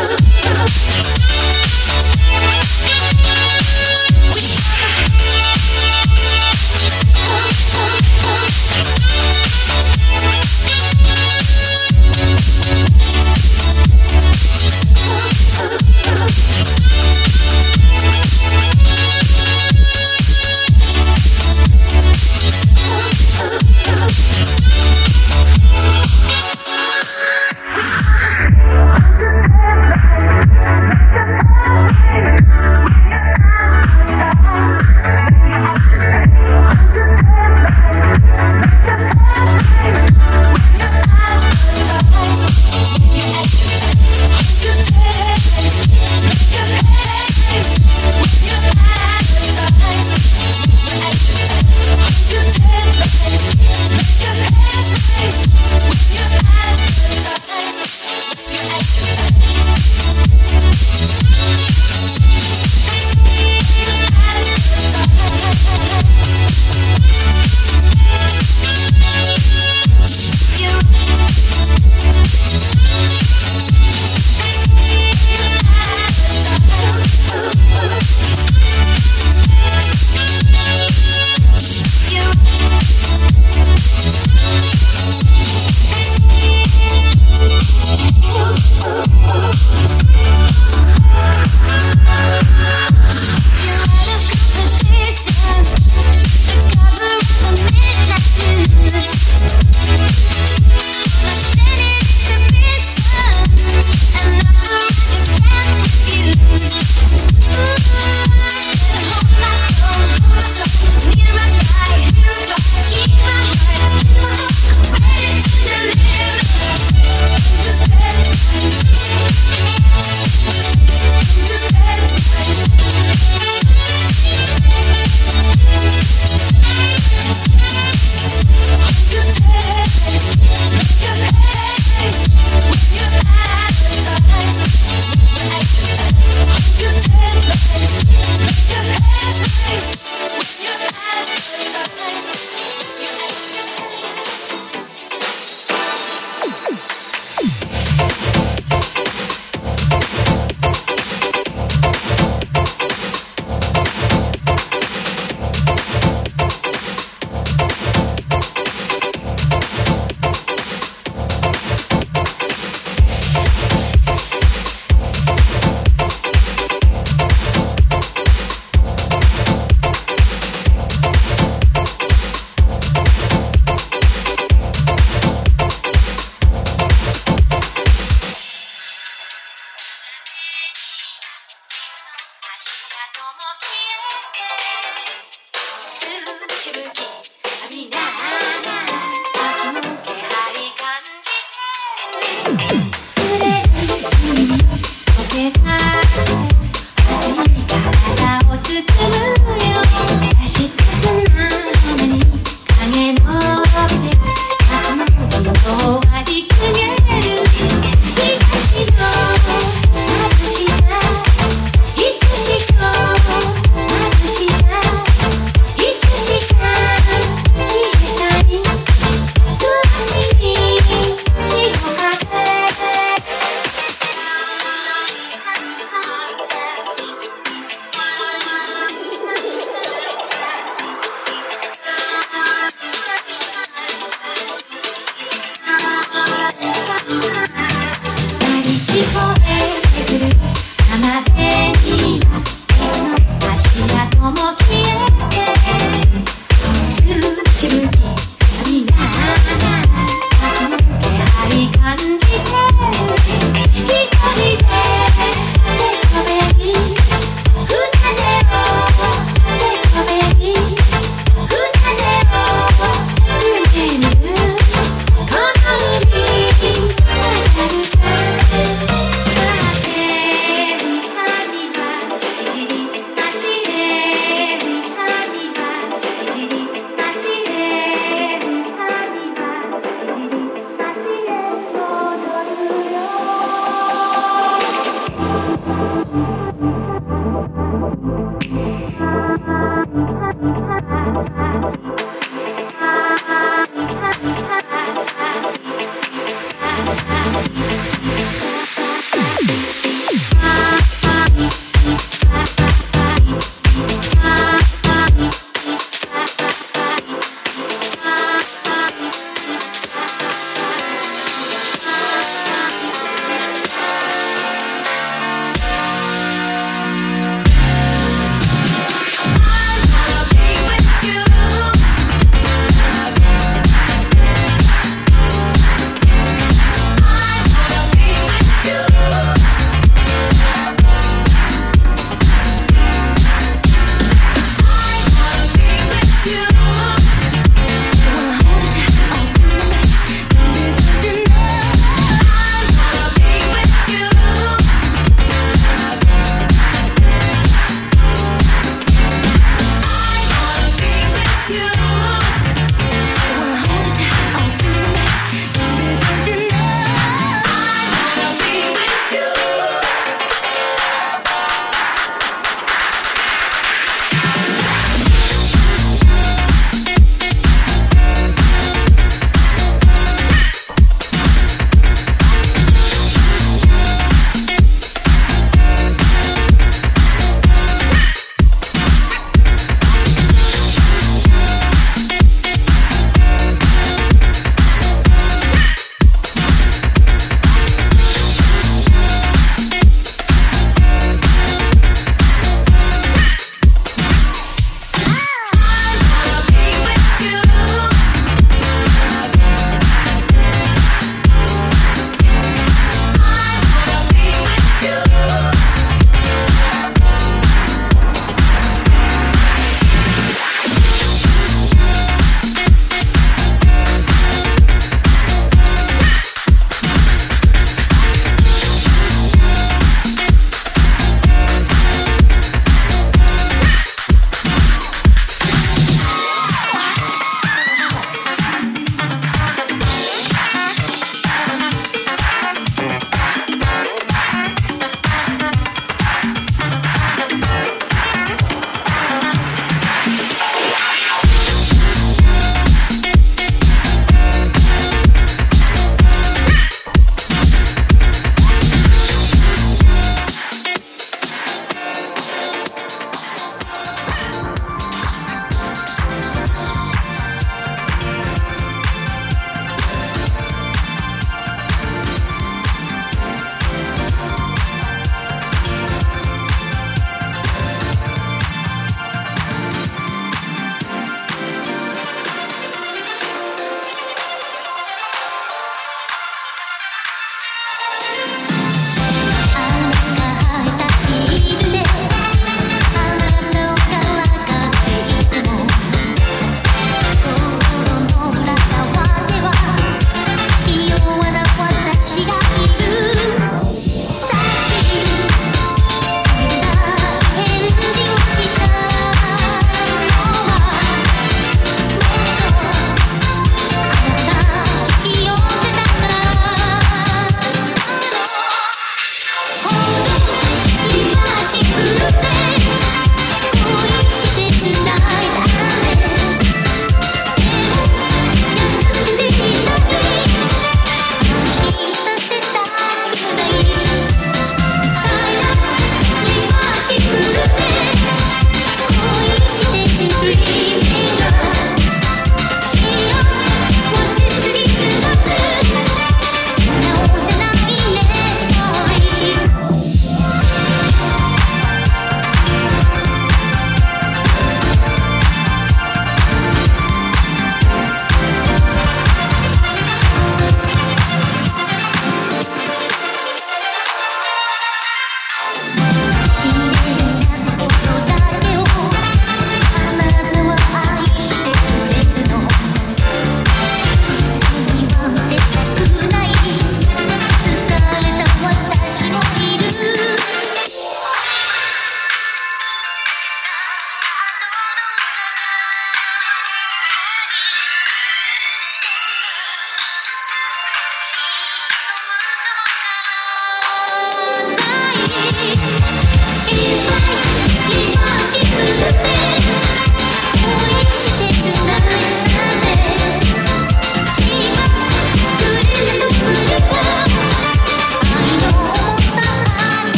Oh, oh,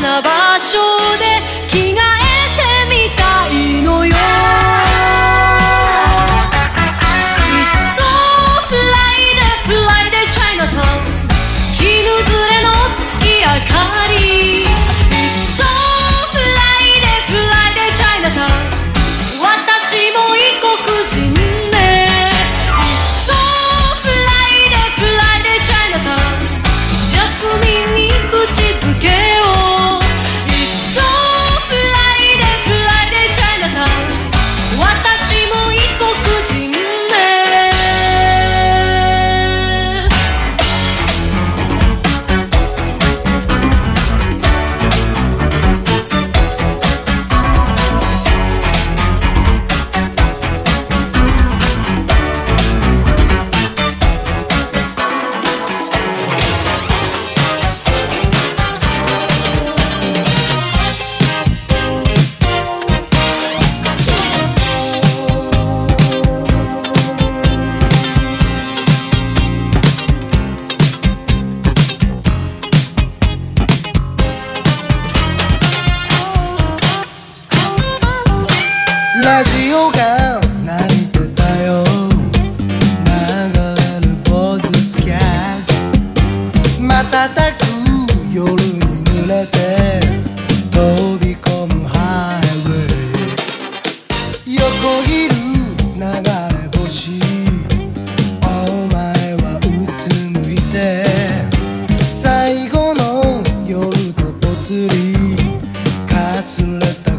な場所祭りかすれた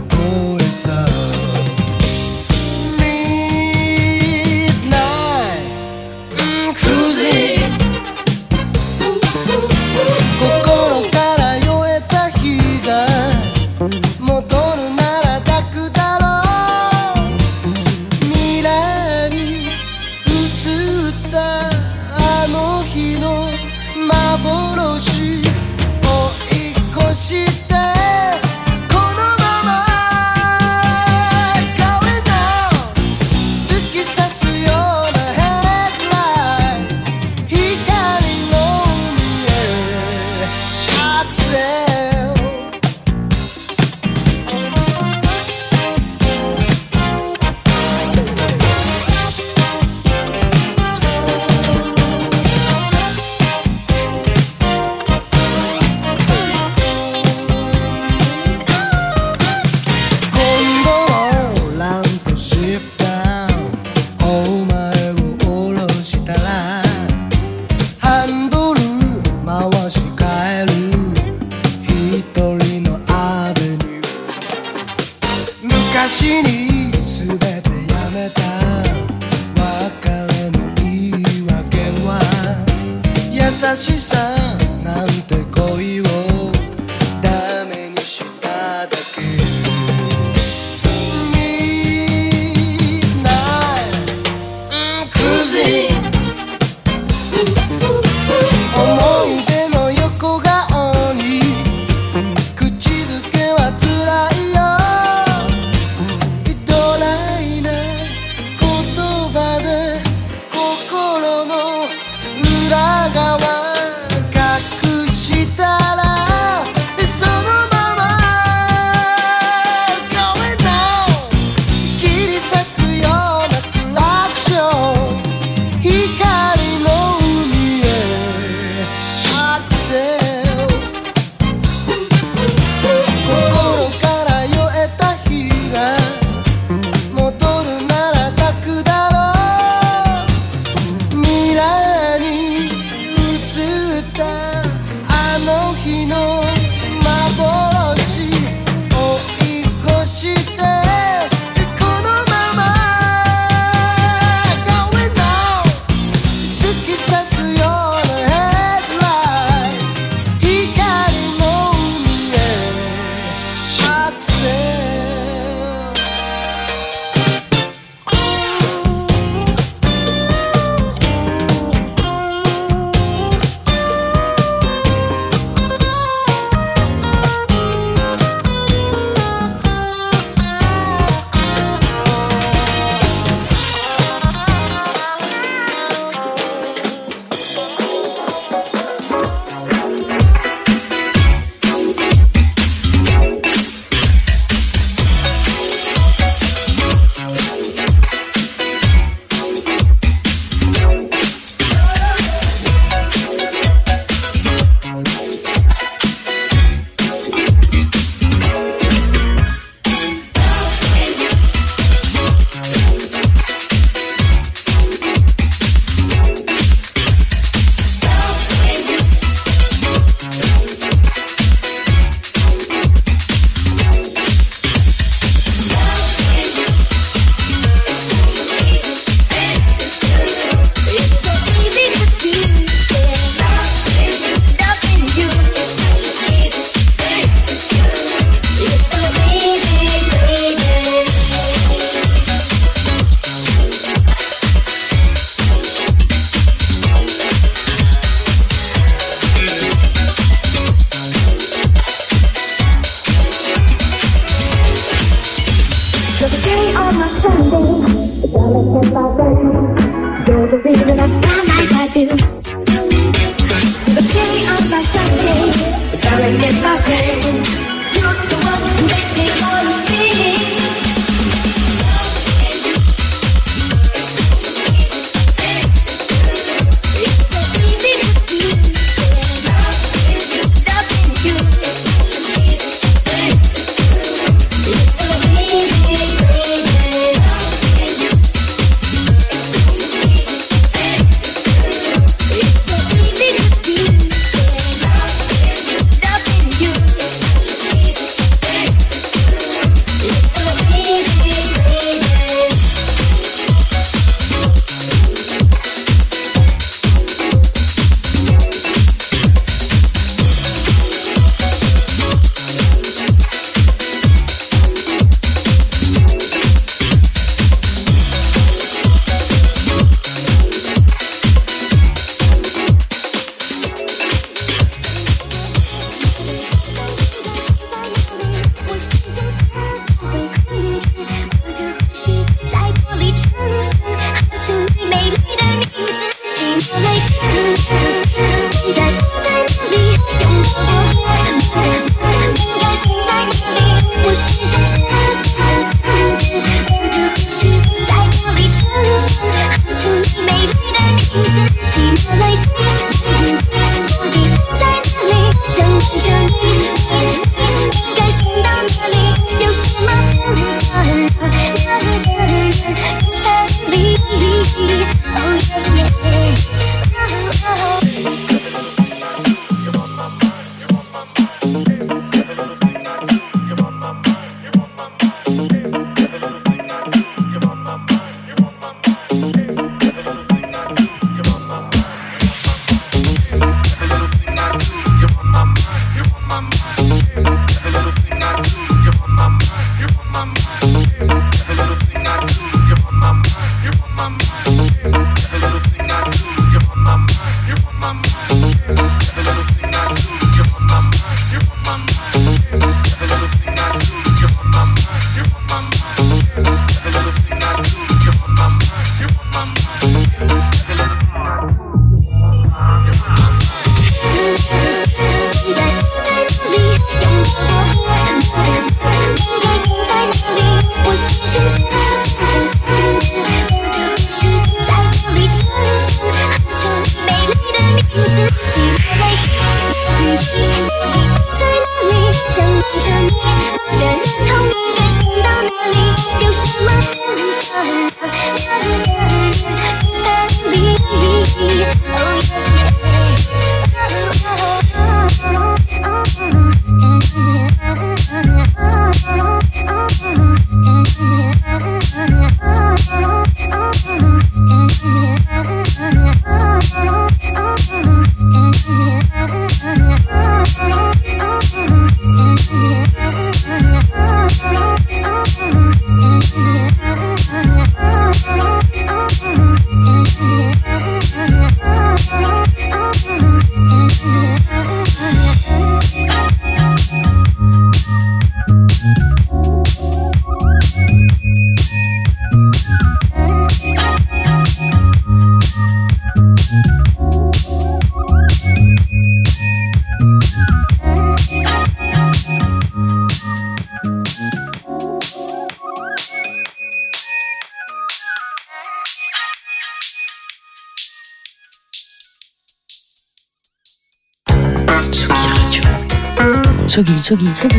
Tsugi, Tsugi,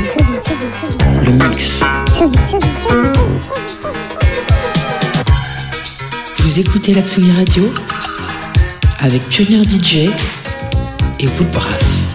le mix. Vous écoutez la Tsugi Radio avec Pionnier DJ et Woodbrass.